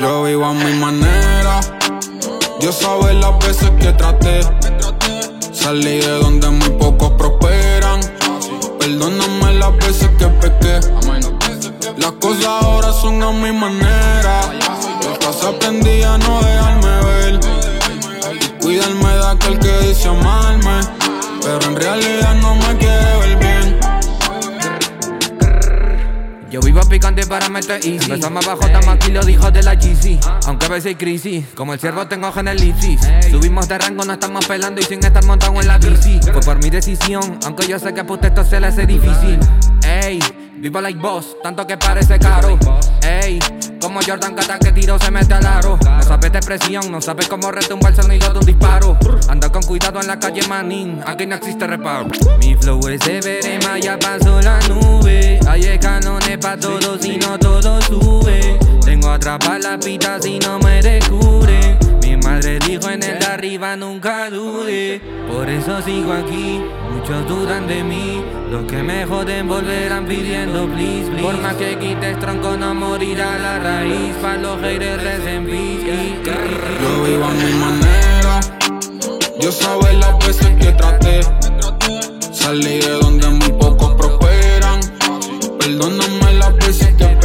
Yo vivo a mi manera. Dios sabe las veces que traté. Salí de donde muy pocos prosperan. Perdóname las veces que pequé. Las cosas ahora son a mi manera. Yo casi aprendí a no dejarme ver. Y cuidarme de aquel que dice amarme. Pero en realidad no me quiere Yo vivo picante para meter easy. Empezamos abajo, estamos aquí, lo dijo de la GC Aunque a veces hay crisis, como el ciervo tengo genelipsis Subimos de rango, no estamos pelando y sin estar montado en la bici. Fue por mi decisión, aunque yo sé que puta esto se le hace difícil. Ey, vivo like boss, tanto que parece caro. Ey, como Jordan cada que tiro se mete al aro. No sabes de presión, no sabes cómo retumba el sonido de un disparo. Anda con cuidado en la calle manín, aquí no existe reparo. Mi flow es de verema, ya pasó la nube. Hay escalones pa' todos y no todo sube. Tengo atrapar la pita si no me descubre. Mi madre dijo en el de arriba nunca dude Por eso sigo aquí, muchos dudan de mí. Los que me joden volverán pidiendo please, please Por más que quites tronco no morirá la raíz. Pa' los haters recen Yo vivo a mi manera. Dios sabe las veces que traté. Salí de donde muy pocos prosperan. Perdóname las veces que pequé.